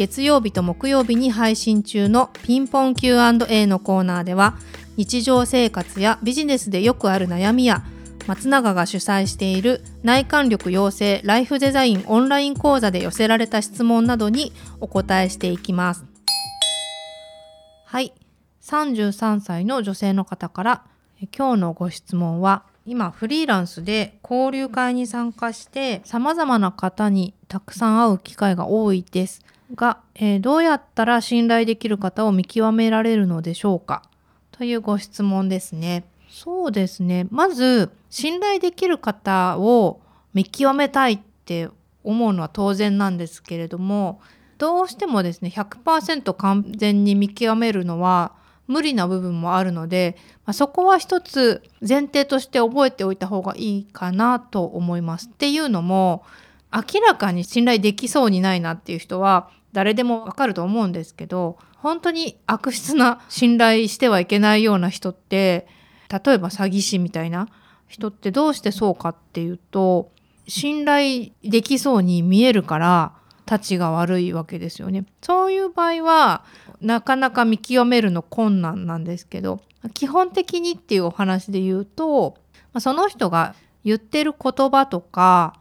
月曜日と木曜日に配信中のピンポン Q&A のコーナーでは日常生活やビジネスでよくある悩みや松永が主催している内観力養成ライフデザインオンライン講座で寄せられた質問などにお答えしていきます。はい。33歳の女性の方から今日のご質問は今フリーランスで交流会に参加して様々な方にたくさん会う機会が多いですが、えー、どうやったら信頼できる方を見極められるのでしょうか？というご質問ですね。そうですね。まず信頼できる方を見極めたいって思うのは当然なんですけれどもどうしてもですね100%完全に見極めるのは無理な部分もあるので、まあ、そこは一つ前提として覚えておいた方がいいかなと思います。っていうのも明らかに信頼できそうにないなっていう人は誰でもわかると思うんですけど本当に悪質な信頼してはいけないような人って例えば詐欺師みたいな人ってどうしてそうかっていうと信頼できそうに見えるから立ちが悪いわけですよね。そういう場合はなかなか見極めるの困難なんですけど基本的にっていうお話で言うとその人が言ってる言葉とか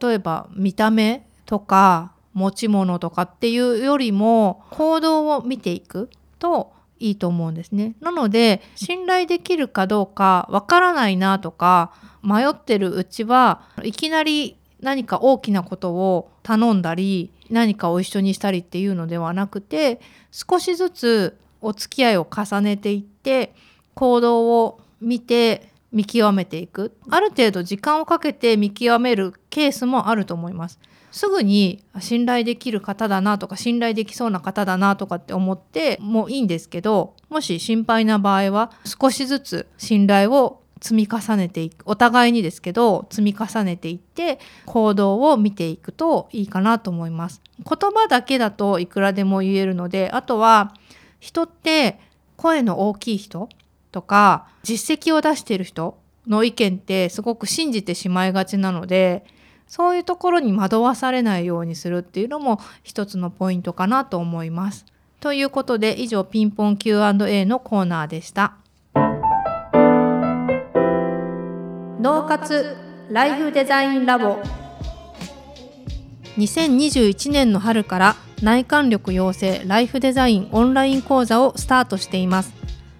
例えば見た目とか持ち物とかっていうよりも行動を見ていくといいと思うんですね。なので信頼できるかどうかわからないなとか迷ってるうちはいきなり何か大きなことを頼んだり何かを一緒にしたりっていうのではなくて少しずつお付き合いを重ねていって行動を見て見極めていく。ある程度時間をかけて見極めるケースもあると思います。すぐに信頼できる方だなとか信頼できそうな方だなとかって思ってもいいんですけどもし心配な場合は少しずつ信頼を積み重ねていく。お互いにですけど積み重ねていって行動を見ていくといいかなと思います。言葉だけだといくらでも言えるのであとは人って声の大きい人とか実績を出している人の意見ってすごく信じてしまいがちなのでそういうところに惑わされないようにするっていうのも一つのポイントかなと思います。ということで以上ピンポン Q&A のコーナーでした。脳活ライフデザインラボ2021年の春から内観力養成ライフデザインオンライン講座をスタートしています